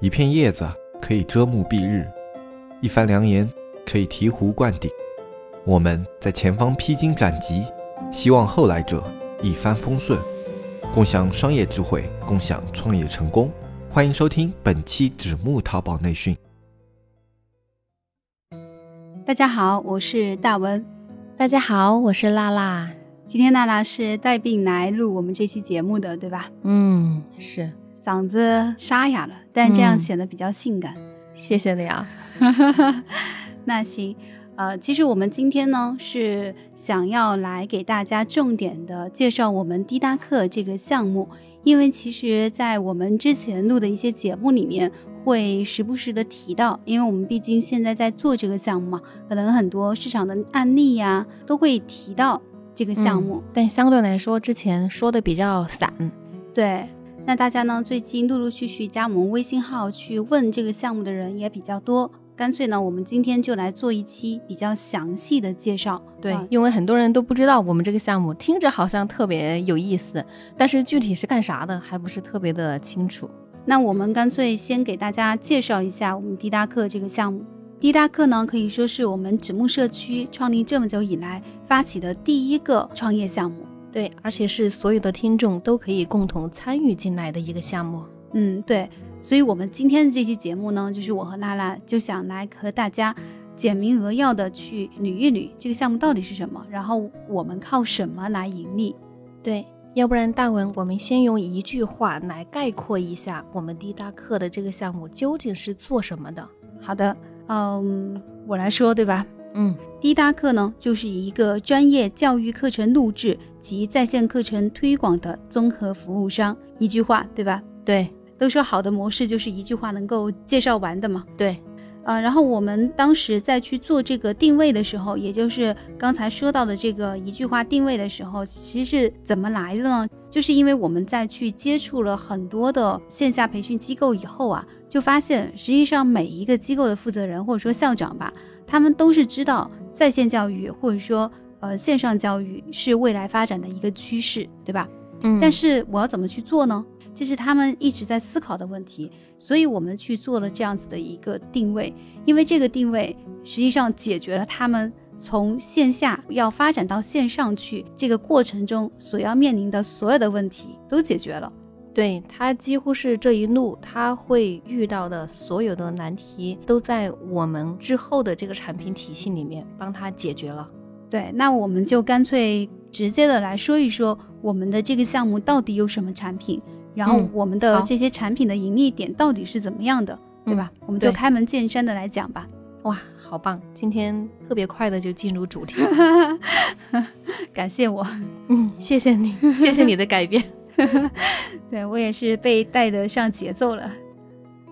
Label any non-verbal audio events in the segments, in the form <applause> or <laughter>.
一片叶子可以遮目蔽日，一番良言可以醍醐灌顶。我们在前方披荆斩棘，希望后来者一帆风顺，共享商业智慧，共享创业成功。欢迎收听本期纸木淘宝内训。大家好，我是大文。大家好，我是娜娜。今天娜娜是带病来录我们这期节目的，对吧？嗯，是。嗓子沙哑了，但这样显得比较性感。谢谢你啊。<laughs> 那行，呃，其实我们今天呢是想要来给大家重点的介绍我们滴答课这个项目，因为其实，在我们之前录的一些节目里面，会时不时的提到，因为我们毕竟现在在做这个项目嘛，可能很多市场的案例呀都会提到这个项目，但相对来说之前说的比较散，对。那大家呢？最近陆陆续续加我们微信号去问这个项目的人也比较多，干脆呢，我们今天就来做一期比较详细的介绍。对，因为很多人都不知道我们这个项目，听着好像特别有意思，但是具体是干啥的还不是特别的清楚。那我们干脆先给大家介绍一下我们滴答课这个项目。滴答课呢，可以说是我们纸木社区创立这么久以来发起的第一个创业项目。对，而且是所有的听众都可以共同参与进来的一个项目。嗯，对，所以，我们今天的这期节目呢，就是我和娜娜就想来和大家简明扼要的去捋一捋这个项目到底是什么，然后我们靠什么来盈利。对，要不然大文，我们先用一句话来概括一下我们滴答课的这个项目究竟是做什么的。好的，嗯，我来说，对吧？嗯，滴答课呢，就是一个专业教育课程录制及在线课程推广的综合服务商。一句话，对吧？对，都说好的模式就是一句话能够介绍完的嘛。对，呃，然后我们当时在去做这个定位的时候，也就是刚才说到的这个一句话定位的时候，其实是怎么来的呢？就是因为我们在去接触了很多的线下培训机构以后啊，就发现实际上每一个机构的负责人或者说校长吧。他们都是知道在线教育或者说呃线上教育是未来发展的一个趋势，对吧？嗯。但是我要怎么去做呢？这是他们一直在思考的问题。所以我们去做了这样子的一个定位，因为这个定位实际上解决了他们从线下要发展到线上去这个过程中所要面临的所有的问题都解决了。对他几乎是这一路他会遇到的所有的难题，都在我们之后的这个产品体系里面帮他解决了。对，那我们就干脆直接的来说一说我们的这个项目到底有什么产品，然后我们的这些产品的盈利点到底是怎么样的，对吧？我们就开门见山的来讲吧。哇，好棒！今天特别快的就进入主题，<laughs> 感谢我，嗯，谢谢你，谢谢你的改变。<laughs> 对我也是被带得上节奏了。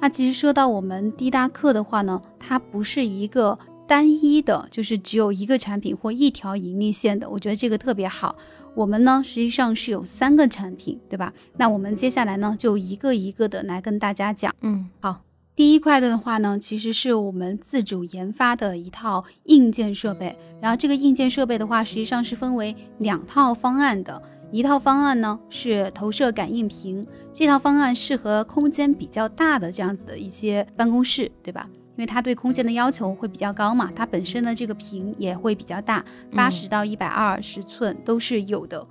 那其实说到我们滴答课的话呢，它不是一个单一的，就是只有一个产品或一条盈利线的。我觉得这个特别好。我们呢实际上是有三个产品，对吧？那我们接下来呢就一个一个的来跟大家讲。嗯，好。第一块的话呢，其实是我们自主研发的一套硬件设备。然后这个硬件设备的话，实际上是分为两套方案的。一套方案呢是投射感应屏，这套方案适合空间比较大的这样子的一些办公室，对吧？因为它对空间的要求会比较高嘛，它本身的这个屏也会比较大，八十到一百二十寸都是有的。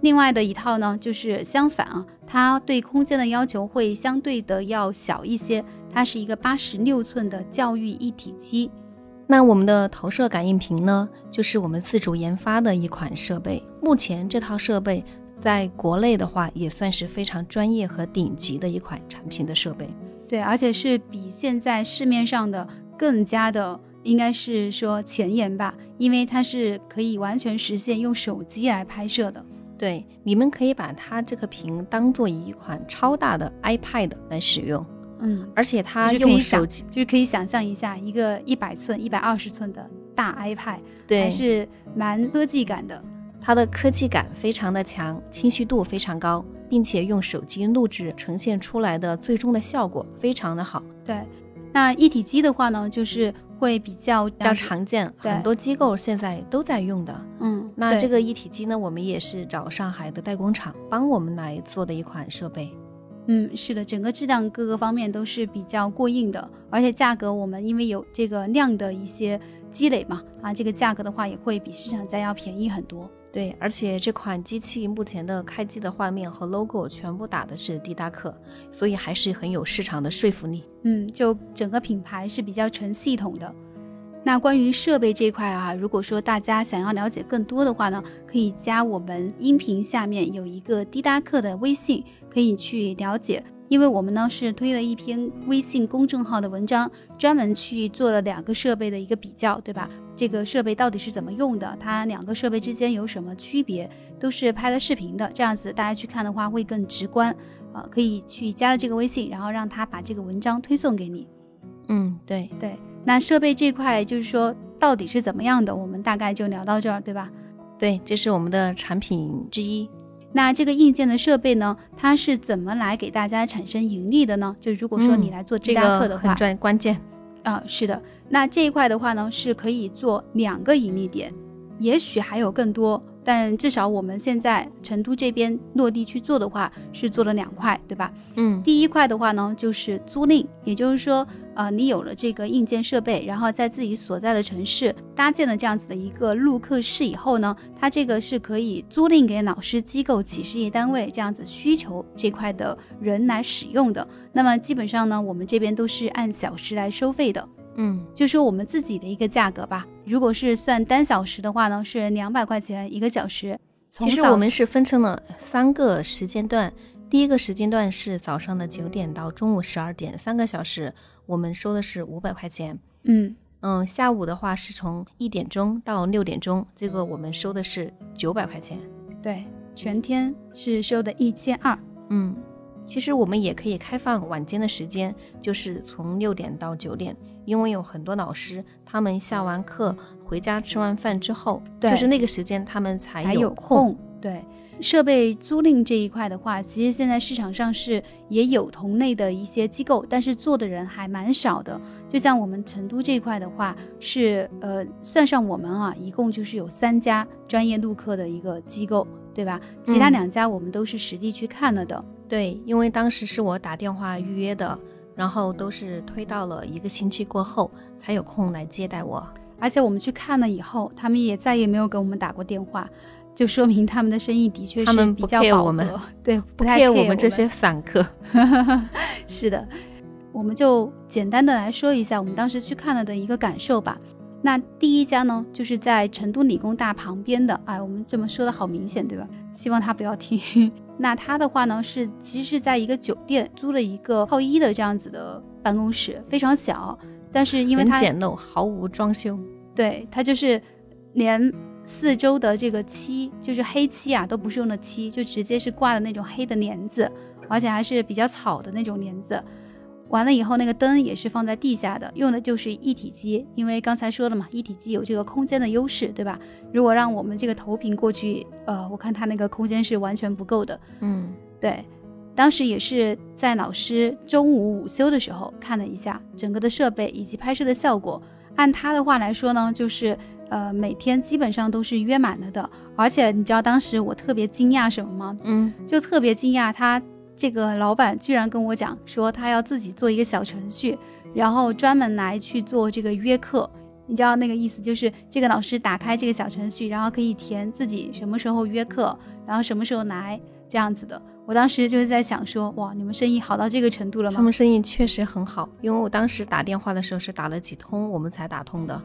另外的一套呢就是相反啊，它对空间的要求会相对的要小一些，它是一个八十六寸的教育一体机。那我们的投射感应屏呢，就是我们自主研发的一款设备。目前这套设备在国内的话，也算是非常专业和顶级的一款产品的设备。对，而且是比现在市面上的更加的，应该是说前沿吧，因为它是可以完全实现用手机来拍摄的。对，你们可以把它这个屏当做一款超大的 iPad 来使用。嗯，而且它用手机就是可以想象一下，一个一百寸、一百二十寸的大 iPad，对，还是蛮科技感的。它的科技感非常的强，清晰度非常高，并且用手机录制呈现出来的最终的效果非常的好。对，那一体机的话呢，就是会比较比较常见，很多机构现在都在用的。嗯，那这个一体机呢，我们也是找上海的代工厂帮我们来做的一款设备。嗯，是的，整个质量各个方面都是比较过硬的，而且价格我们因为有这个量的一些积累嘛，啊，这个价格的话也会比市场价要便宜很多。对，而且这款机器目前的开机的画面和 logo 全部打的是迪达克，所以还是很有市场的说服力。嗯，就整个品牌是比较成系统的。那关于设备这块啊，如果说大家想要了解更多的话呢，可以加我们音频下面有一个滴答课的微信，可以去了解。因为我们呢是推了一篇微信公众号的文章，专门去做了两个设备的一个比较，对吧？这个设备到底是怎么用的？它两个设备之间有什么区别？都是拍了视频的，这样子大家去看的话会更直观。呃，可以去加了这个微信，然后让他把这个文章推送给你。嗯，对对。那设备这块就是说到底是怎么样的，我们大概就聊到这儿，对吧？对，这是我们的产品之一。那这个硬件的设备呢，它是怎么来给大家产生盈利的呢？就如果说你来做这达课的话，很关键啊，是的。那这一块的话呢，是可以做两个盈利点，也许还有更多。但至少我们现在成都这边落地去做的话，是做了两块，对吧？嗯，第一块的话呢，就是租赁，也就是说，呃，你有了这个硬件设备，然后在自己所在的城市搭建了这样子的一个录课室以后呢，它这个是可以租赁给老师机构、企事业单位这样子需求这块的人来使用的。那么基本上呢，我们这边都是按小时来收费的。嗯，就说我们自己的一个价格吧。如果是算单小时的话呢，是两百块钱一个小时。其实我们是分成了三个时间段，第一个时间段是早上的九点到中午十二点，三个小时，我们收的是五百块钱。嗯嗯，下午的话是从一点钟到六点钟，这个我们收的是九百块钱。对，全天是收的一千二。嗯，其实我们也可以开放晚间的时间，就是从六点到九点。因为有很多老师，他们下完课回家吃完饭之后，就是那个时间他们才有空。对，设备租赁这一块的话，其实现在市场上是也有同类的一些机构，但是做的人还蛮少的。就像我们成都这一块的话，是呃，算上我们啊，一共就是有三家专业录课的一个机构，对吧？其他两家我们都是实地去看了的。对，因为当时是我打电话预约的。然后都是推到了一个星期过后才有空来接待我，而且我们去看了以后，他们也再也没有给我们打过电话，就说明他们的生意的确是比较饱和。对，不太我们这些散客。<laughs> 是的，我们就简单的来说一下我们当时去看了的一个感受吧。那第一家呢，就是在成都理工大旁边的，哎，我们这么说的好明显，对吧？希望他不要听。那他的话呢，是其实是在一个酒店租了一个套一的这样子的办公室，非常小，但是因为它简陋，毫无装修。对，它就是连四周的这个漆，就是黑漆啊，都不是用的漆，就直接是挂的那种黑的帘子，而且还是比较草的那种帘子。完了以后，那个灯也是放在地下的，用的就是一体机，因为刚才说了嘛，一体机有这个空间的优势，对吧？如果让我们这个投屏过去，呃，我看它那个空间是完全不够的。嗯，对，当时也是在老师中午午休的时候看了一下整个的设备以及拍摄的效果，按他的话来说呢，就是呃每天基本上都是约满了的，而且你知道当时我特别惊讶什么吗？嗯，就特别惊讶他。这个老板居然跟我讲说，他要自己做一个小程序，然后专门来去做这个约课。你知道那个意思，就是这个老师打开这个小程序，然后可以填自己什么时候约课，然后什么时候来这样子的。我当时就是在想说，哇，你们生意好到这个程度了吗？他们生意确实很好，因为我当时打电话的时候是打了几通，我们才打通的。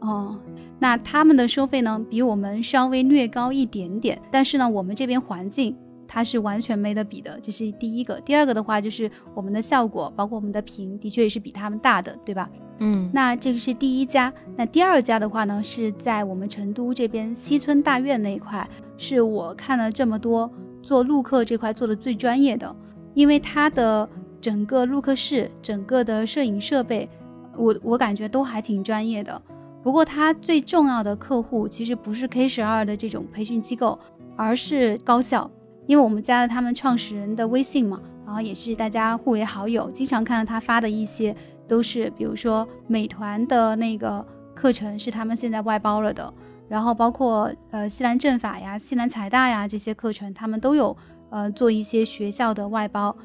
哦，那他们的收费呢，比我们稍微略高一点点，但是呢，我们这边环境。它是完全没得比的，这是第一个。第二个的话，就是我们的效果，包括我们的屏，的确也是比他们大的，对吧？嗯，那这个是第一家。那第二家的话呢，是在我们成都这边西村大院那一块，是我看了这么多做录课这块做的最专业的，因为它的整个录课室、整个的摄影设备，我我感觉都还挺专业的。不过它最重要的客户其实不是 K 十二的这种培训机构，而是高校。因为我们加了他们创始人的微信嘛，然后也是大家互为好友，经常看到他发的一些都是，比如说美团的那个课程是他们现在外包了的，然后包括呃西南政法呀、西南财大呀这些课程，他们都有呃做一些学校的外包。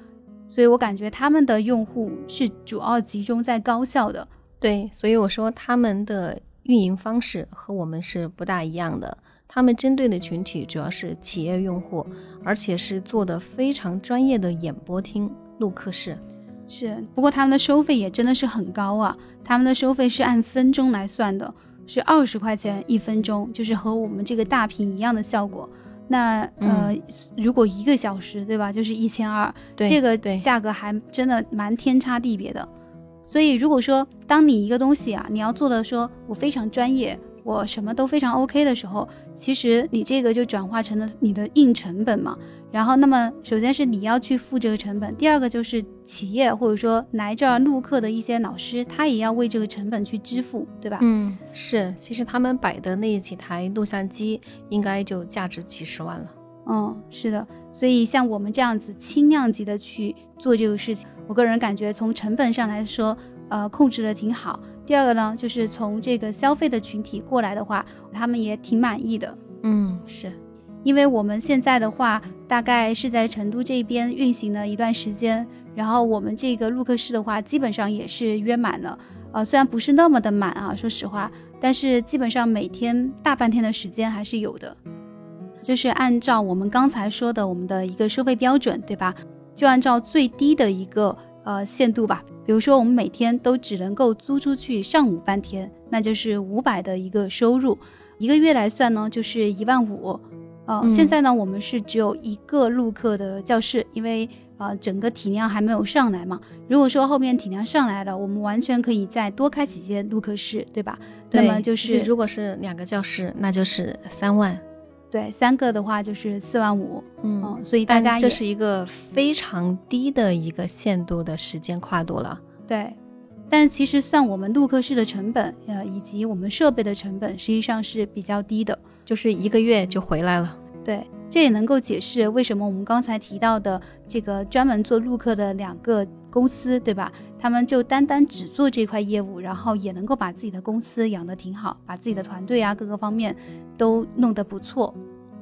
所以我感觉他们的用户是主要集中在高校的。对，所以我说他们的运营方式和我们是不大一样的。他们针对的群体主要是企业用户，而且是做的非常专业的演播厅录课室。是，不过他们的收费也真的是很高啊！他们的收费是按分钟来算的，是二十块钱一分钟，就是和我们这个大屏一样的效果。那呃，如果一个小时，对吧，就是一千二，这个价格还真的蛮天差地别的。所以，如果说当你一个东西啊，你要做的说我非常专业，我什么都非常 OK 的时候，其实你这个就转化成了你的硬成本嘛。然后，那么首先是你要去付这个成本，第二个就是企业或者说来这儿录课的一些老师，他也要为这个成本去支付，对吧？嗯，是。其实他们摆的那几台录像机应该就价值几十万了。嗯，是的。所以像我们这样子轻量级的去做这个事情。我个人感觉，从成本上来说，呃，控制的挺好。第二个呢，就是从这个消费的群体过来的话，他们也挺满意的。嗯，是，因为我们现在的话，大概是在成都这边运行了一段时间，然后我们这个录课室的话，基本上也是约满了。呃，虽然不是那么的满啊，说实话，但是基本上每天大半天的时间还是有的。就是按照我们刚才说的我们的一个收费标准，对吧？就按照最低的一个呃限度吧，比如说我们每天都只能够租出去上午半天，那就是五百的一个收入，一个月来算呢就是一万五。呃，现在呢我们是只有一个录课的教室，因为呃整个体量还没有上来嘛。如果说后面体量上来了，我们完全可以再多开几间录课室，对吧？那么就是如果是两个教室，那就是三万。对，三个的话就是四万五，嗯，所以大家这是一个非常低的一个限度的时间跨度了。对，但其实算我们录课室的成本，呃，以及我们设备的成本，实际上是比较低的，就是一个月就回来了。对，这也能够解释为什么我们刚才提到的这个专门做录课的两个公司，对吧？他们就单单只做这块业务，然后也能够把自己的公司养得挺好，把自己的团队啊各个方面都弄得不错。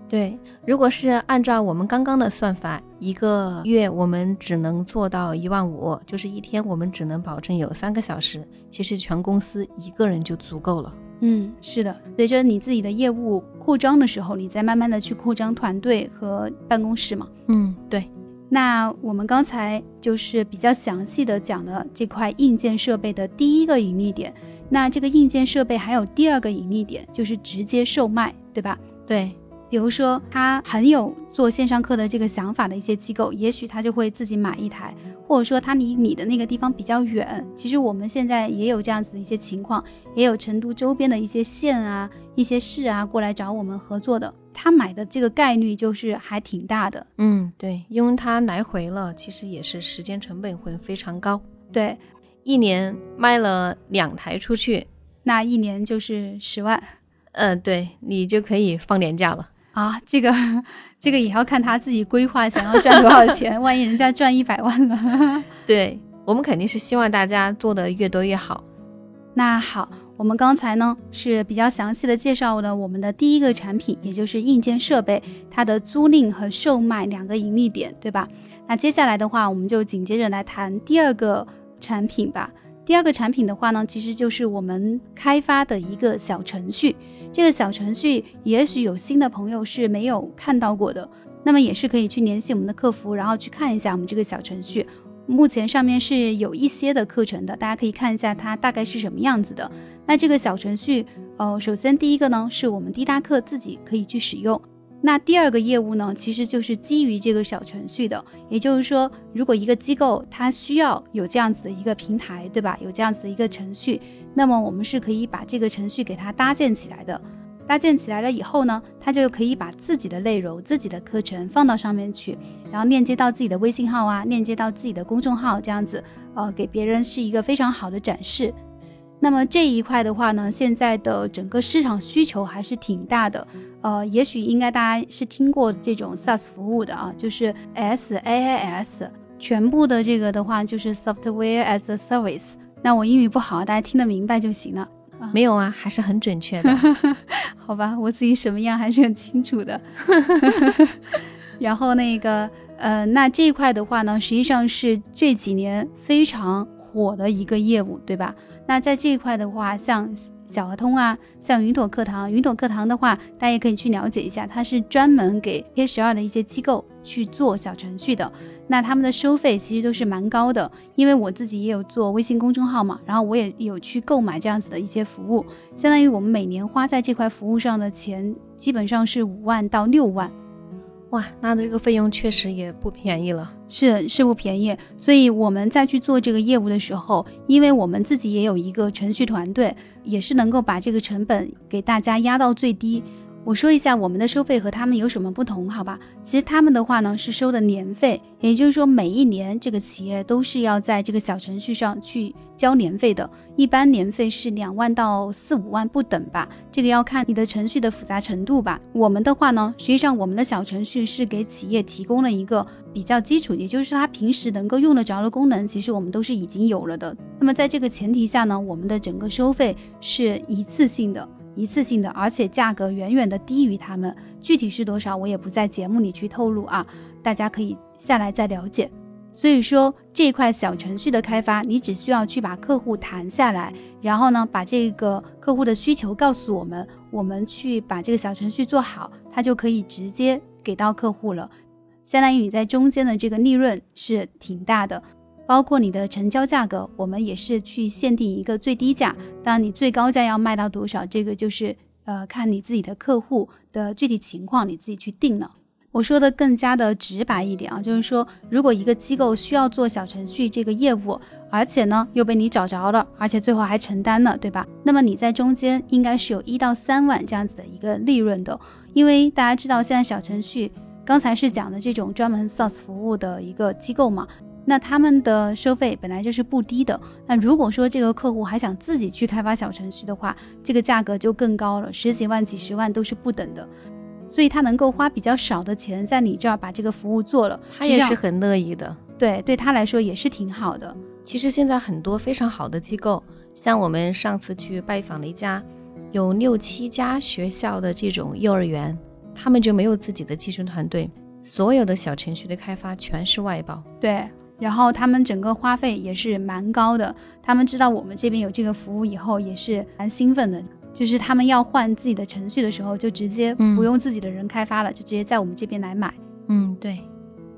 对，如果是按照我们刚刚的算法，一个月我们只能做到一万五，就是一天我们只能保证有三个小时，其实全公司一个人就足够了。嗯，是的，随着你自己的业务扩张的时候，你再慢慢的去扩张团队和办公室嘛。嗯，对。那我们刚才就是比较详细的讲了这块硬件设备的第一个盈利点，那这个硬件设备还有第二个盈利点，就是直接售卖，对吧？对。比如说，他很有做线上课的这个想法的一些机构，也许他就会自己买一台，或者说他离你的那个地方比较远。其实我们现在也有这样子的一些情况，也有成都周边的一些县啊、一些市啊过来找我们合作的，他买的这个概率就是还挺大的。嗯，对，因为他来回了，其实也是时间成本会非常高。对，一年卖了两台出去，那一年就是十万。嗯，对你就可以放年假了。啊，这个 <laughs> 这个也要看他自己规划，想要赚多少钱。<laughs> 万一人家赚一百万了，对我们肯定是希望大家做的越多越好。那好，我们刚才呢是比较详细的介绍了我们的第一个产品，也就是硬件设备，它的租赁和售卖两个盈利点，对吧？那接下来的话，我们就紧接着来谈第二个产品吧。第二个产品的话呢，其实就是我们开发的一个小程序。这个小程序也许有新的朋友是没有看到过的，那么也是可以去联系我们的客服，然后去看一下我们这个小程序。目前上面是有一些的课程的，大家可以看一下它大概是什么样子的。那这个小程序，呃，首先第一个呢，是我们滴答课自己可以去使用。那第二个业务呢，其实就是基于这个小程序的，也就是说，如果一个机构它需要有这样子的一个平台，对吧？有这样子的一个程序，那么我们是可以把这个程序给它搭建起来的。搭建起来了以后呢，它就可以把自己的内容、自己的课程放到上面去，然后链接到自己的微信号啊，链接到自己的公众号，这样子，呃，给别人是一个非常好的展示。那么这一块的话呢，现在的整个市场需求还是挺大的。呃，也许应该大家是听过这种 SaaS 服务的啊，就是 SaaS，全部的这个的话就是 Software as a Service。那我英语不好，大家听得明白就行了。没有啊，还是很准确的。<laughs> <laughs> 好吧，我自己什么样还是很清楚的。<laughs> 然后那个呃，那这一块的话呢，实际上是这几年非常火的一个业务，对吧？那在这一块的话，像小鹅通啊，像云朵课堂，云朵课堂的话，大家也可以去了解一下，它是专门给 K 十二的一些机构去做小程序的。那他们的收费其实都是蛮高的，因为我自己也有做微信公众号嘛，然后我也有去购买这样子的一些服务，相当于我们每年花在这块服务上的钱，基本上是五万到六万。哇，那这个费用确实也不便宜了，是是不便宜。所以我们在去做这个业务的时候，因为我们自己也有一个程序团队，也是能够把这个成本给大家压到最低。我说一下我们的收费和他们有什么不同，好吧？其实他们的话呢是收的年费，也就是说每一年这个企业都是要在这个小程序上去交年费的，一般年费是两万到四五万不等吧，这个要看你的程序的复杂程度吧。我们的话呢，实际上我们的小程序是给企业提供了一个比较基础，也就是他平时能够用得着的功能，其实我们都是已经有了的。那么在这个前提下呢，我们的整个收费是一次性的。一次性的，而且价格远远的低于他们，具体是多少我也不在节目里去透露啊，大家可以下来再了解。所以说这块小程序的开发，你只需要去把客户谈下来，然后呢把这个客户的需求告诉我们，我们去把这个小程序做好，它就可以直接给到客户了，相当于你在中间的这个利润是挺大的。包括你的成交价格，我们也是去限定一个最低价。当然，你最高价要卖到多少，这个就是呃看你自己的客户的具体情况，你自己去定了。我说的更加的直白一点啊，就是说，如果一个机构需要做小程序这个业务，而且呢又被你找着了，而且最后还承担了，对吧？那么你在中间应该是有一到三万这样子的一个利润的，因为大家知道现在小程序刚才是讲的这种专门 SaaS 服务的一个机构嘛。那他们的收费本来就是不低的。那如果说这个客户还想自己去开发小程序的话，这个价格就更高了，十几万、几十万都是不等的。所以他能够花比较少的钱在你这儿把这个服务做了，他也是很乐意的。对，对他来说也是挺好的。其实现在很多非常好的机构，像我们上次去拜访了一家有六七家学校的这种幼儿园，他们就没有自己的技术团队，所有的小程序的开发全是外包。对。然后他们整个花费也是蛮高的，他们知道我们这边有这个服务以后，也是蛮兴奋的。就是他们要换自己的程序的时候，就直接不用自己的人开发了，就直接在我们这边来买。嗯，对。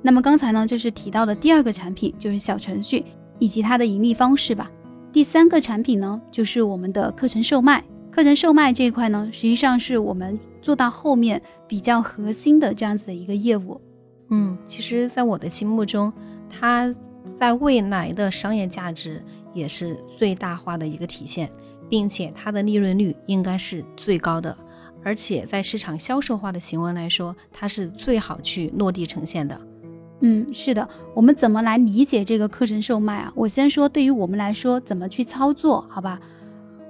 那么刚才呢，就是提到的第二个产品就是小程序以及它的盈利方式吧。第三个产品呢，就是我们的课程售卖。课程售卖这一块呢，实际上是我们做到后面比较核心的这样子的一个业务。嗯，其实，在我的心目中。它在未来的商业价值也是最大化的一个体现，并且它的利润率应该是最高的，而且在市场销售化的行为来说，它是最好去落地呈现的。嗯，是的，我们怎么来理解这个课程售卖啊？我先说，对于我们来说，怎么去操作？好吧，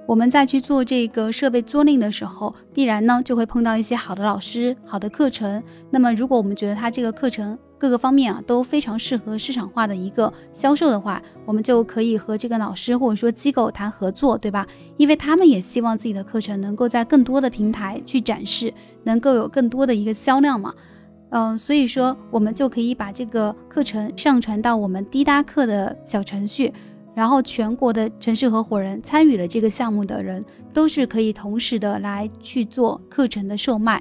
我们在去做这个设备租赁的时候，必然呢就会碰到一些好的老师、好的课程。那么，如果我们觉得它这个课程，各个方面啊都非常适合市场化的一个销售的话，我们就可以和这个老师或者说机构谈合作，对吧？因为他们也希望自己的课程能够在更多的平台去展示，能够有更多的一个销量嘛。嗯，所以说我们就可以把这个课程上传到我们滴答课的小程序，然后全国的城市合伙人参与了这个项目的人都是可以同时的来去做课程的售卖。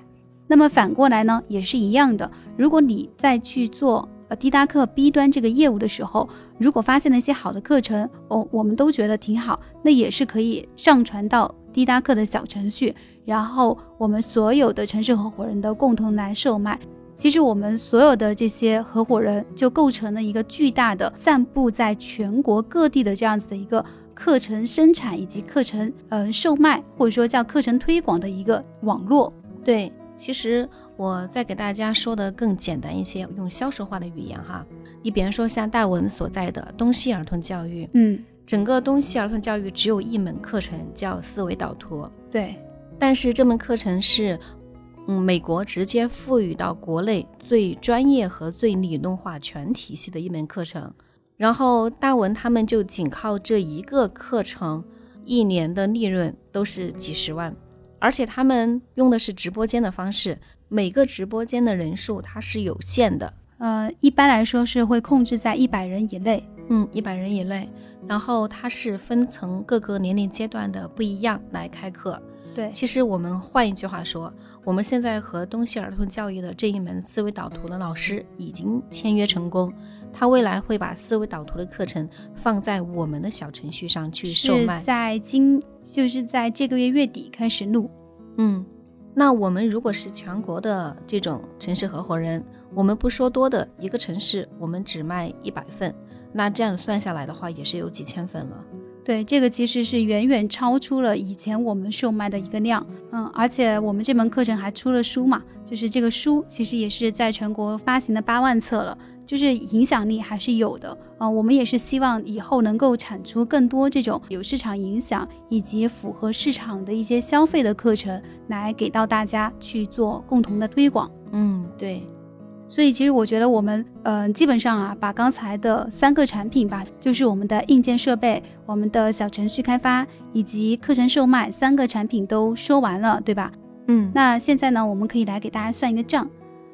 那么反过来呢，也是一样的。如果你在去做呃滴答课 B 端这个业务的时候，如果发现了一些好的课程，哦，我们都觉得挺好，那也是可以上传到滴答课的小程序，然后我们所有的城市合伙人的共同来售卖。其实我们所有的这些合伙人就构成了一个巨大的散布在全国各地的这样子的一个课程生产以及课程嗯售卖或者说叫课程推广的一个网络。对。其实我再给大家说的更简单一些，用销售化的语言哈。你比如说像大文所在的东西儿童教育，嗯，整个东西儿童教育只有一门课程叫思维导图，对。但是这门课程是，嗯，美国直接赋予到国内最专业和最理论化全体系的一门课程。然后大文他们就仅靠这一个课程，一年的利润都是几十万。而且他们用的是直播间的方式，每个直播间的人数它是有限的，呃，一般来说是会控制在一百人以内。嗯，一百人以内。然后它是分层各个年龄阶段的不一样来开课。对，其实我们换一句话说，我们现在和东西儿童教育的这一门思维导图的老师已经签约成功，他未来会把思维导图的课程放在我们的小程序上去售卖，在今就是在这个月月底开始录。嗯，那我们如果是全国的这种城市合伙人，我们不说多的一个城市，我们只卖一百份，那这样算下来的话，也是有几千份了。对，这个其实是远远超出了以前我们售卖的一个量，嗯，而且我们这门课程还出了书嘛，就是这个书其实也是在全国发行的八万册了，就是影响力还是有的，啊，我们也是希望以后能够产出更多这种有市场影响以及符合市场的一些消费的课程，来给到大家去做共同的推广。嗯，对。所以其实我觉得我们，嗯，基本上啊，把刚才的三个产品吧，就是我们的硬件设备、我们的小程序开发以及课程售卖三个产品都说完了，对吧？嗯，那现在呢，我们可以来给大家算一个账。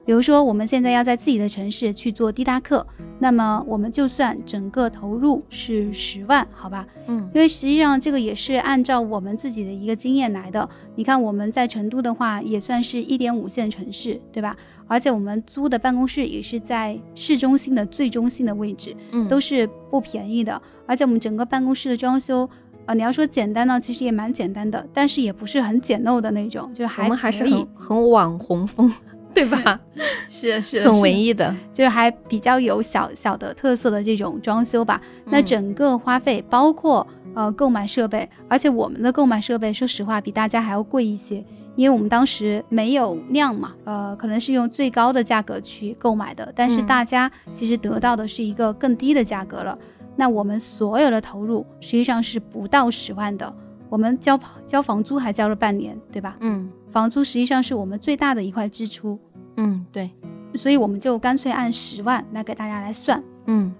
比如说，我们现在要在自己的城市去做滴答课，那么我们就算整个投入是十万，好吧？嗯，因为实际上这个也是按照我们自己的一个经验来的。你看我们在成都的话，也算是一点五线城市，对吧？而且我们租的办公室也是在市中心的最中心的位置，嗯，都是不便宜的。而且我们整个办公室的装修，呃，你要说简单呢，其实也蛮简单的，但是也不是很简陋的那种，就是还我们还是很很网红风。<laughs> 对吧？<laughs> 是是很文艺的，就是还比较有小小的特色的这种装修吧。那整个花费包括呃购买设备，而且我们的购买设备，说实话比大家还要贵一些，因为我们当时没有量嘛，呃，可能是用最高的价格去购买的，但是大家其实得到的是一个更低的价格了。那我们所有的投入实际上是不到十万的，我们交交房租还交了半年，对吧？嗯，房租实际上是我们最大的一块支出。嗯，对，所以我们就干脆按十万来给大家来算。嗯，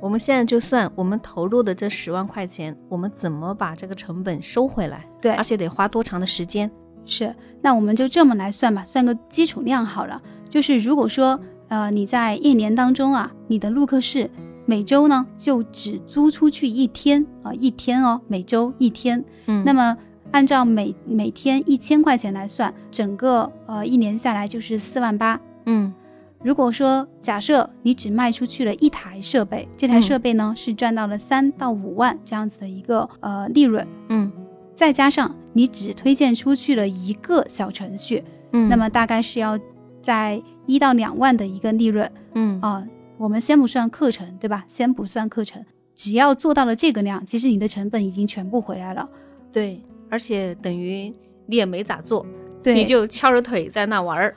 我们现在就算我们投入的这十万块钱，我们怎么把这个成本收回来？对，而且得花多长的时间？是，那我们就这么来算吧，算个基础量好了。就是如果说，呃，你在一年当中啊，你的录课室每周呢就只租出去一天啊，一天哦，每周一天。嗯，那么。按照每每天一千块钱来算，整个呃一年下来就是四万八。嗯，如果说假设你只卖出去了一台设备，这台设备呢是赚到了三到五万这样子的一个呃利润。嗯，再加上你只推荐出去了一个小程序，嗯，那么大概是要在一到两万的一个利润。嗯啊，我们先不算课程，对吧？先不算课程，只要做到了这个量，其实你的成本已经全部回来了。对。而且等于你也没咋做，对，你就翘着腿在那玩儿。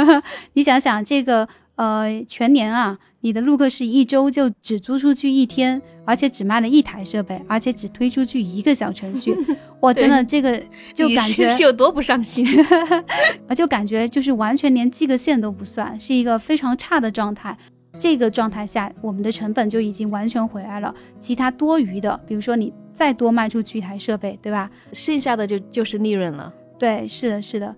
<laughs> 你想想这个，呃，全年啊，你的录课是一周就只租出去一天，而且只卖了一台设备，而且只推出去一个小程序，<laughs> 我真的这个就感觉是有多不上心，<laughs> 我就感觉就是完全连记个线都不算，是一个非常差的状态。这个状态下，我们的成本就已经完全回来了，其他多余的，比如说你。再多卖出去一台设备，对吧？剩下的就就是利润了。对，是的，是的。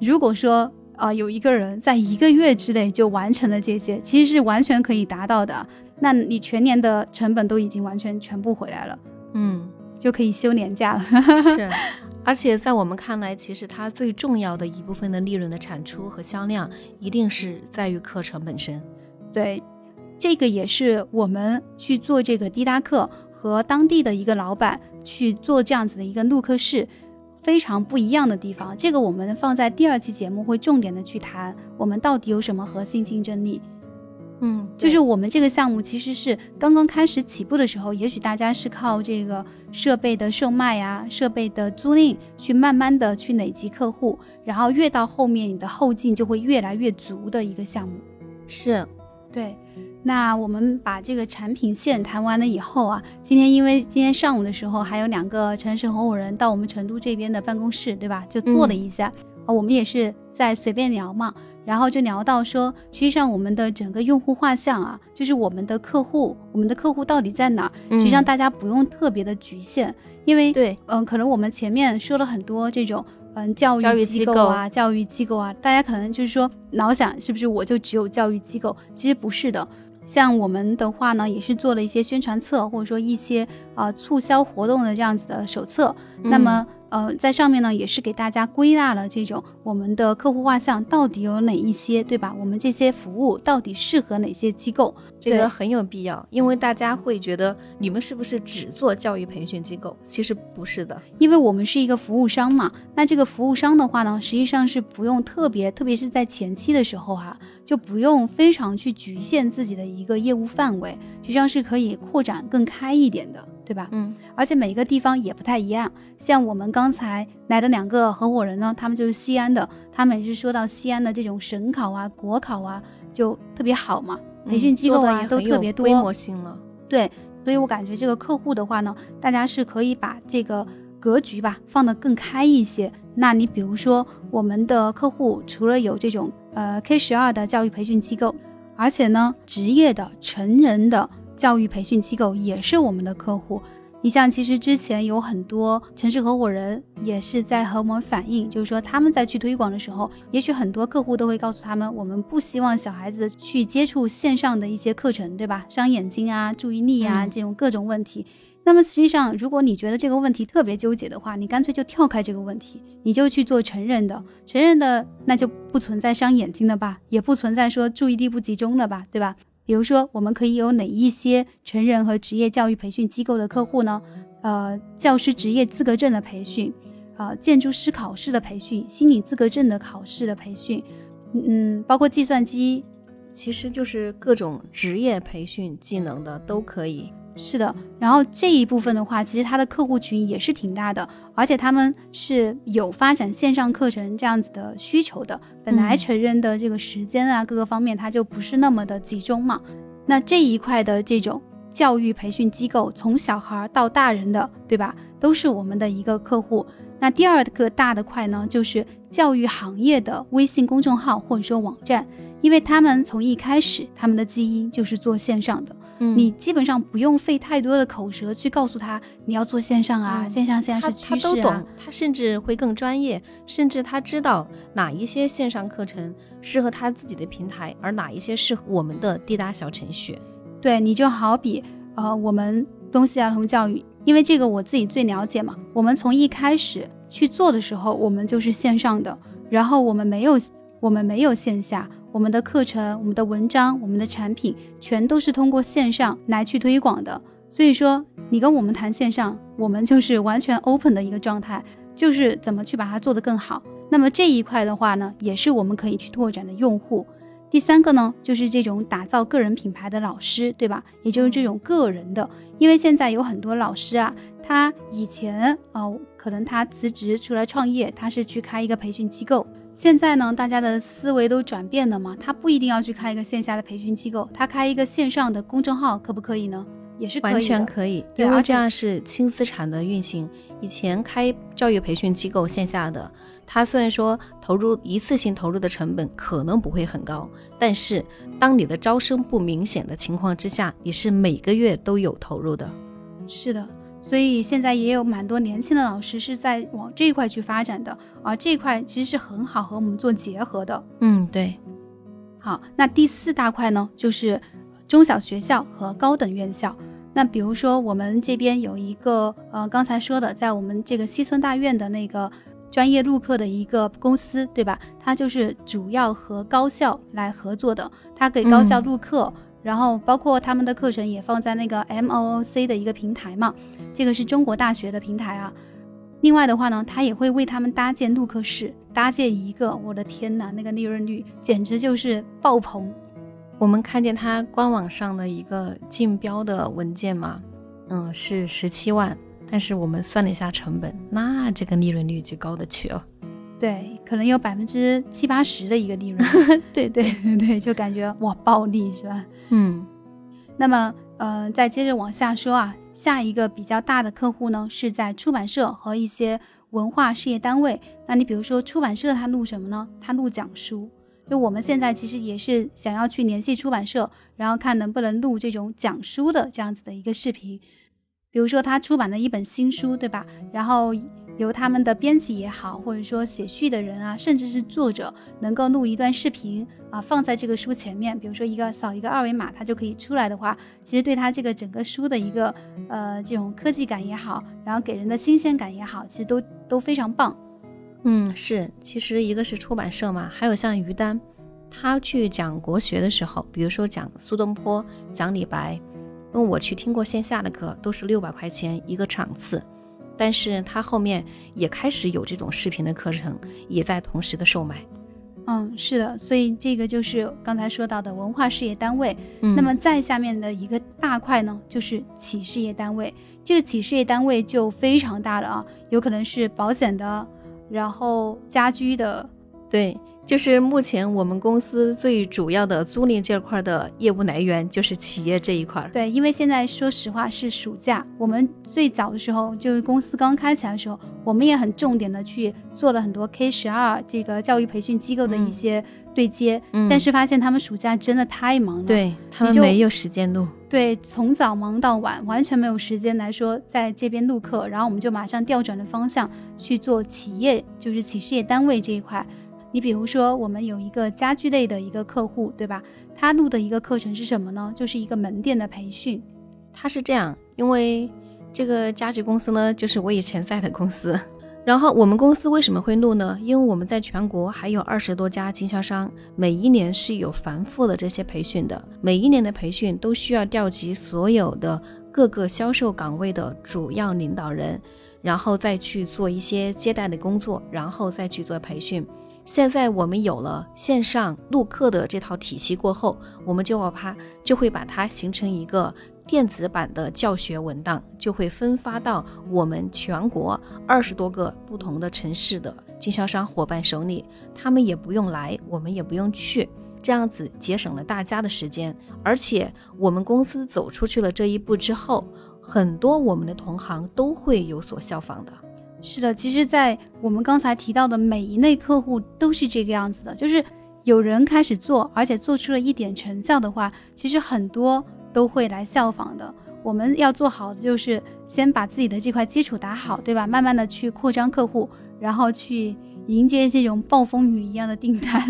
如果说啊，有一个人在一个月之内就完成了这些，其实是完全可以达到的。那你全年的成本都已经完全全部回来了，嗯，就可以休年假了。是，<laughs> 而且在我们看来，其实它最重要的一部分的利润的产出和销量，一定是在于课程本身。对，这个也是我们去做这个滴答课。和当地的一个老板去做这样子的一个录课室，非常不一样的地方。这个我们放在第二期节目会重点的去谈，我们到底有什么核心竞争力？嗯，就是我们这个项目其实是刚刚开始起步的时候，也许大家是靠这个设备的售卖呀、设备的租赁去慢慢的去累积客户，然后越到后面你的后劲就会越来越足的一个项目。是，对。那我们把这个产品线谈完了以后啊，今天因为今天上午的时候还有两个城市合伙人到我们成都这边的办公室，对吧？就坐了一下啊，我们也是在随便聊嘛，然后就聊到说，实际上我们的整个用户画像啊，就是我们的客户，我们的客户到底在哪？实际上大家不用特别的局限，因为对，嗯，可能我们前面说了很多这种嗯教教育育机构啊，教育机构啊，大家可能就是说老想是不是我就只有教育机构？其实不是的。像我们的话呢，也是做了一些宣传册，或者说一些呃促销活动的这样子的手册。那么呃，在上面呢，也是给大家归纳了这种我们的客户画像到底有哪一些，对吧？我们这些服务到底适合哪些机构？这个很有必要，因为大家会觉得你们是不是只做教育培训机构？其实不是的。因为我们是一个服务商嘛，那这个服务商的话呢，实际上是不用特别，特别是在前期的时候哈、就不用非常去局限自己的一个业务范围，实际上是可以扩展更开一点的，对吧？嗯而且每一个地方也不太一样。像我们刚才来的两个合伙人呢，他们就是西安的，他们也是说到西安的这种省考啊、国考啊，就特别好嘛，培训机构啊、都特别多，规模性了。对，所以我感觉这个客户的话呢，大家是可以把这个格局吧放得更开一些。那你比如说，我们的客户除了有这种呃 K 十二的教育培训机构，而且呢，职业的成人的教育培训机构也是我们的客户。你像，其实之前有很多城市合伙人也是在和我们反映，就是说他们在去推广的时候，也许很多客户都会告诉他们，我们不希望小孩子去接触线上的一些课程，对吧？伤眼睛啊、注意力啊嗯这种各种问题。那么实际上，如果你觉得这个问题特别纠结的话，你干脆就跳开这个问题，你就去做成人的，成人的那就不存在伤眼睛的吧，也不存在说注意力不集中了吧，对吧？比如说，我们可以有哪一些成人和职业教育培训机构的客户呢？呃，教师职业资格证的培训，呃，建筑师考试的培训，心理资格证的考试的培训，嗯，包括计算机其实就是各种职业培训技能的都可以。是的，然后这一部分的话，其实它的客户群也是挺大的，而且他们是有发展线上课程这样子的需求的。本来嗯成人的这个时间啊，各个方面它就不是那么的集中嘛。那这一块的这种教育培训机构，从小孩到大人的，对吧，都是我们的一个客户。那第二个大的块呢，就是教育行业的微信公众号或者说网站，因为他们从一开始他们的基因就是做线上的。嗯你基本上不用费太多的口舌去告诉他你要做线上啊，嗯线上现在他是趋他都懂他甚至会更专业，甚至他知道哪一些线上课程适合他自己的平台，而哪一些适合我们的滴答小程序。对你就好比呃，我们东西儿童教育，因为这个我自己最了解嘛。我们从一开始去做的时候，我们就是线上的，然后我们没有我们没有线下，我们的课程、我们的文章、我们的产品全都是通过线上来去推广的。所以说，你跟我们谈线上，我们就是完全 open 的一个状态，就是怎么去把它做得更好。那么这一块的话呢，也是我们可以去拓展的用户。第三个呢，就是这种打造个人品牌的老师，对吧？也就是这种个人的，因为现在有很多老师啊，他以前啊、可能他辞职出来创业，他是去开一个培训机构。现在呢，大家的思维都转变了嘛，他不一定要去开一个线下的培训机构，他开一个线上的公众号，可不可以呢？也是可以完全可以，对因为这样是轻资产的运行。以前开教育培训机构线下的，它虽然说投入一次性投入的成本可能不会很高，但是当你的招生不明显的情况之下，你是每个月都有投入的。是的，所以现在也有蛮多年轻的老师是在往这一块去发展的，而这一块其实是很好和我们做结合的。嗯，对，好，那第四大块呢，就是中小学校和高等院校。那比如说我们这边有一个呃，刚才说的，在我们这个西村大院的那个专业录课的一个公司，对吧？它就是主要和高校来合作的，它给高校嗯录课，然后包括他们的课程也放在那个 MOOC 的一个平台嘛，这个是中国大学的平台啊。另外的话呢，他也会为他们搭建录课室，搭建一个，我的天呐，那个利润率简直就是爆棚。我们看见他官网上的一个竞标的文件嘛，嗯，是十七万，但是我们算了一下成本，那这个利润率就高的去了。对，可能有百分之七八十的一个利润。<laughs> 对对对对，就感觉哇暴利是吧？嗯那么呃，再接着往下说啊，下一个比较大的客户呢是在出版社和一些文化事业单位。那你比如说出版社他录什么呢？他录讲书。就我们现在其实也是想要去联系出版社，然后看能不能录这种讲书的这样子的一个视频。比如说他出版了一本新书，对吧？然后由他们的编辑也好，或者说写序的人啊，甚至是作者，能够录一段视频啊，放在这个书前面，比如说一个扫一个二维码，它就可以出来的话，其实对它这个整个书的一个呃这种科技感也好，然后给人的新鲜感也好，其实都都非常棒。嗯，是，其实一个是出版社嘛，还有像于丹，他去讲国学的时候，比如说讲苏东坡、讲李白，因为我去听过线下的课，都是六百块钱一个场次。但是他后面也开始有这种视频的课程，也在同时的售卖。嗯，是的，所以这个就是刚才说到的文化事业单位。嗯，那么再下面的一个大块呢，就是企事业单位。这个企事业单位就非常大了啊，有可能是保险的，然后家居的，对。就是目前我们公司最主要的租赁这块的业务来源，就是企业这一块。对，因为现在说实话是暑假，我们最早的时候就是公司刚开起来的时候，我们也很重点的去做了很多 K 十二这个教育培训机构的一些对接，但是发现他们暑假真的太忙了，对他们没有时间录，对，从早忙到晚，完全没有时间来说在这边录课，然后我们就马上调转了方向去做企业，就是企事业单位这一块。你比如说，我们有一个家居类的一个客户，对吧？他录的一个课程是什么呢？就是一个门店的培训。他是这样，因为这个家具公司呢，就是我以前在的公司。然后我们公司为什么会录呢？因为我们在全国还有二十多家经销商，每一年是有繁复的这些培训的。每一年的培训都需要调集所有的各个销售岗位的主要领导人，然后再去做一些接待的工作，然后再去做培训。现在我们有了线上录课的这套体系过后，我们就要怕就会把它形成一个电子版的教学文档，就会分发到我们全国二十多个不同的城市的经销商伙伴手里，他们也不用来，我们也不用去，这样子节省了大家的时间，而且我们公司走出去了这一步之后，很多我们的同行都会有所效仿的。是的，其实，在我们刚才提到的每一类客户都是这个样子的，就是有人开始做，而且做出了一点成效的话，其实很多都会来效仿的。我们要做好的就是先把自己的这块基础打好，对吧？慢慢的去扩张客户，然后去迎接这种暴风雨一样的订单。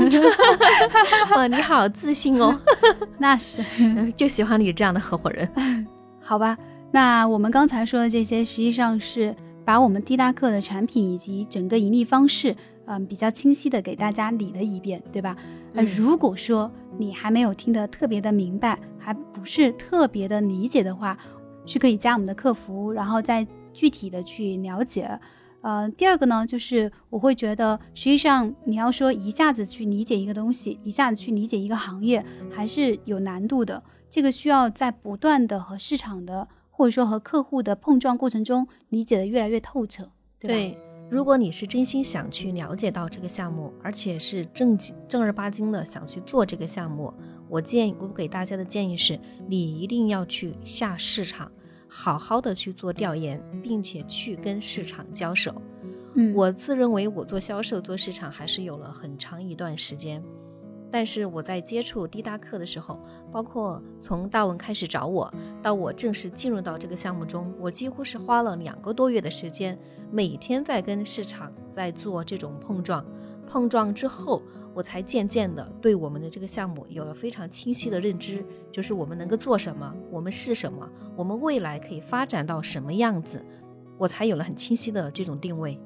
<laughs> 哇，你好自信哦！<laughs> 那是，<laughs> 就喜欢你这样的合伙人。好吧，那我们刚才说的这些，实际上是。把我们滴答课的产品以及整个盈利方式，嗯，比较清晰的给大家理了一遍，对吧？呃，如果说你还没有听得特别的明白，还不是特别的理解的话，是可以加我们的客服，然后再具体的去了解。呃，第二个呢，就是我会觉得，实际上你要说一下子去理解一个东西，一下子去理解一个行业，还是有难度的。这个需要在不断的和市场的。或者说和客户的碰撞过程中，理解的越来越透彻，对吧？如果你是真心想去了解到这个项目，而且是正经正儿八经的想去做这个项目，我建议我给大家的建议是，你一定要去下市场，好好的去做调研，并且去跟市场交手。嗯，我自认为我做销售、做市场还是有了很长一段时间。但是我在接触滴答课的时候，包括从大文开始找我，到我正式进入到这个项目中，我几乎是花了两个多月的时间，每天在跟市场在做这种碰撞。碰撞之后，我才渐渐的对我们的这个项目有了非常清晰的认知，就是我们能够做什么，我们是什么，我们未来可以发展到什么样子，我才有了很清晰的这种定位。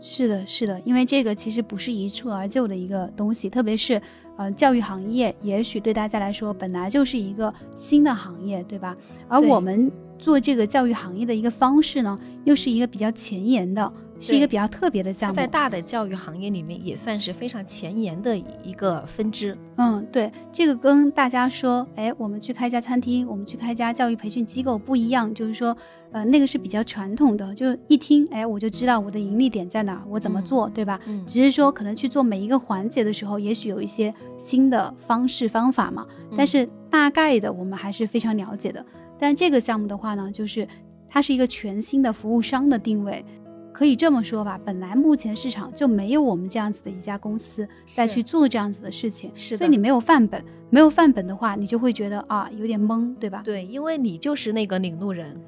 是的，是的，因为这个其实不是一蹴而就的一个东西，特别是，呃，教育行业，也许对大家来说本来就是一个新的行业，对吧？而我们做这个教育行业的一个方式呢，又是一个比较前沿的。是一个比较特别的项目，在大的教育行业里面也算是非常前沿的一个分支。嗯，对，这个跟大家说，哎，我们去开一家餐厅，我们去开一家教育培训机构不一样，就是说，呃，那个是比较传统的，就一听，哎，我就知道我的盈利点在哪，我怎么做，对吧？嗯。只是说，可能去做每一个环节的时候，也许有一些新的方式方法嘛，但是大概的我们还是非常了解的。但这个项目的话呢，就是它是一个全新的服务商的定位。可以这么说吧，本来目前市场就没有我们这样子的一家公司再去做这样子的事情，是所以你没有范本，没有范本的话，你就会觉得啊有点懵，对吧？对，因为你就是那个领路人。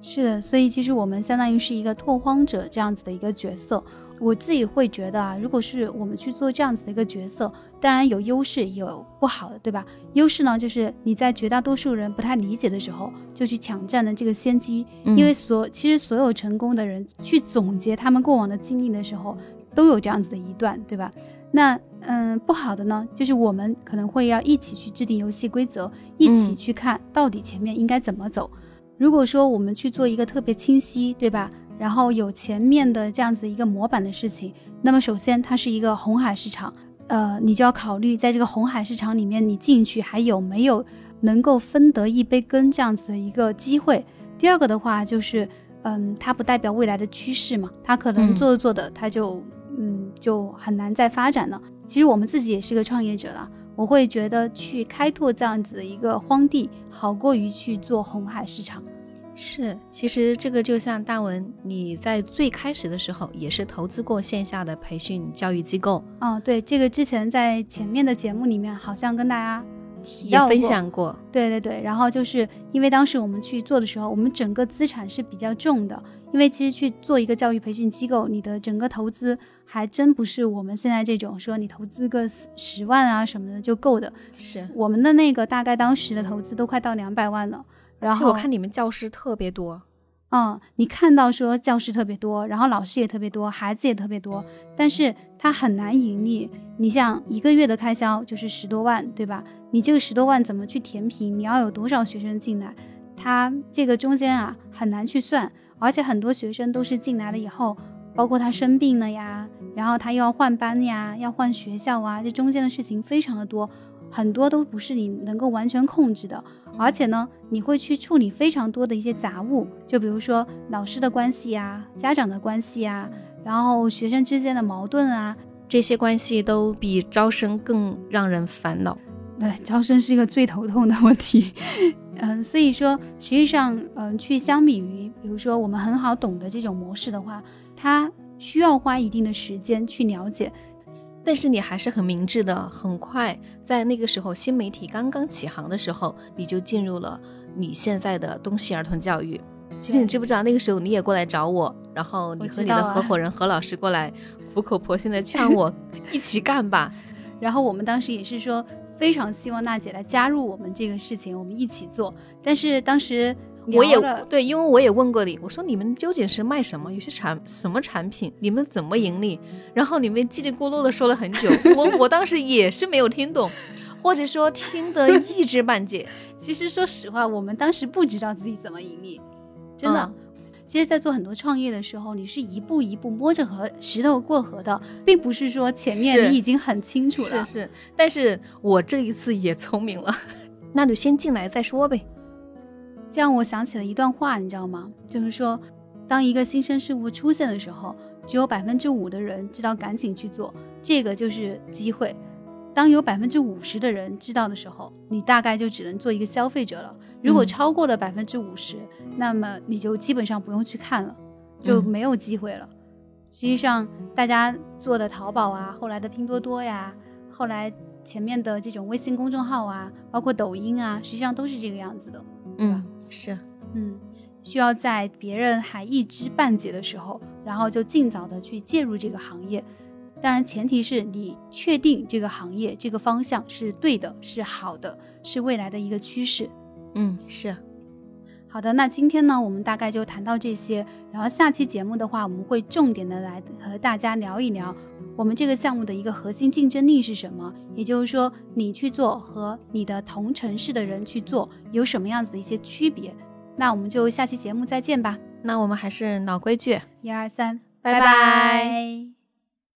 是的，所以其实我们相当于是一个拓荒者这样子的一个角色。我自己会觉得啊，如果是我们去做这样子的一个角色，当然有优势也有不好的，对吧？优势呢，就是你在绝大多数人不太理解的时候，就去抢占了这个先机。因为所其实所有成功的人去总结他们过往的经历的时候，都有这样子的一段，对吧？那嗯，不好的呢，就是我们可能会要一起去制定游戏规则，一起去看到底前面应该怎么走。如果说我们去做一个特别清晰，对吧？然后有前面的这样子一个模板的事情，那么首先它是一个红海市场，呃，你就要考虑在这个红海市场里面，你进去还有没有能够分得一杯羹这样子的一个机会。第二个的话就是，嗯，它不代表未来的趋势嘛，它可能做着做的，它就嗯就很难再发展了。其实我们自己也是个创业者了，我会觉得去开拓这样子一个荒地，好过于去做红海市场。是，其实这个就像大文，你在最开始的时候也是投资过线下的培训教育机构。哦，对，这个之前在前面的节目里面好像跟大家提到分享过。对对对，然后就是因为当时我们去做的时候，我们整个资产是比较重的，因为其实去做一个教育培训机构，你的整个投资还真不是我们现在这种说你投资个十万啊什么的就够的。是我们的那个大概当时的投资都快到两百万了。而且我看你们教师特别多，嗯，你看到说教师特别多，然后老师也特别多，孩子也特别多，但是他很难盈利。你像一个月的开销就是十多万，对吧？你这个十多万怎么去填平？你要有多少学生进来？他这个中间啊很难去算，而且很多学生都是进来了以后，包括他生病了呀，然后他又要换班呀，要换学校啊，这中间的事情非常的多。很多都不是你能够完全控制的，而且呢，你会去处理非常多的一些杂物，就比如说老师的关系呀、家长的关系啊，然后学生之间的矛盾啊，这些关系都比招生更让人烦恼。对，招生是一个最头痛的问题。<laughs> 嗯，所以说，实际上，嗯，去相比于，比如说我们很好懂的这种模式的话，它需要花一定的时间去了解。但是你还是很明智的，很快在那个时候新媒体刚刚起航的时候，你就进入了你现在的东西儿童教育。其实你知不知道那个时候你也过来找我，然后你和你的合伙人何老师过来 <laughs> 苦口婆心的劝我一起干吧。<laughs> 然后我们当时也是说非常希望娜姐来加入我们这个事情，我们一起做。但是当时。我也对，因为我也问过你，我说你们究竟是卖什么？有些产什么产品？你们怎么盈利？然后你们叽里咕噜的说了很久，我我当时也是没有听懂，或者说听得一知半解。<laughs> 其实说实话，我们当时不知道自己怎么盈利，真的。其实，在做很多创业的时候，你是一步一步摸着河石头过河的，并不是说前面你已经很清楚了。是是，但是我这一次也聪明了，<laughs> 那就先进来再说呗。这让我想起了一段话，你知道吗？就是说，当一个新生事物出现的时候，只有百分之五的人知道赶紧去做，这个就是机会；当有百分之五十的人知道的时候，你大概就只能做一个消费者了。如果超过了百分之五十，那么你就基本上不用去看了，就没有机会了。实际上，大家做的淘宝啊，后来的拼多多呀，后来前面的这种微信公众号啊，包括抖音啊，实际上都是这个样子的，嗯。是，嗯，需要在别人还一知半解的时候，然后就尽早的去介入这个行业。当然，前提是你确定这个行业这个方向是对的，是好的，是未来的一个趋势。嗯，是。好的，那今天呢，我们大概就谈到这些。然后下期节目的话，我们会重点的来和大家聊一聊我们这个项目的一个核心竞争力是什么。也就是说，你去做和你的同城市的人去做有什么样子的一些区别。那我们就下期节目再见吧。那我们还是老规矩，一二三，拜拜。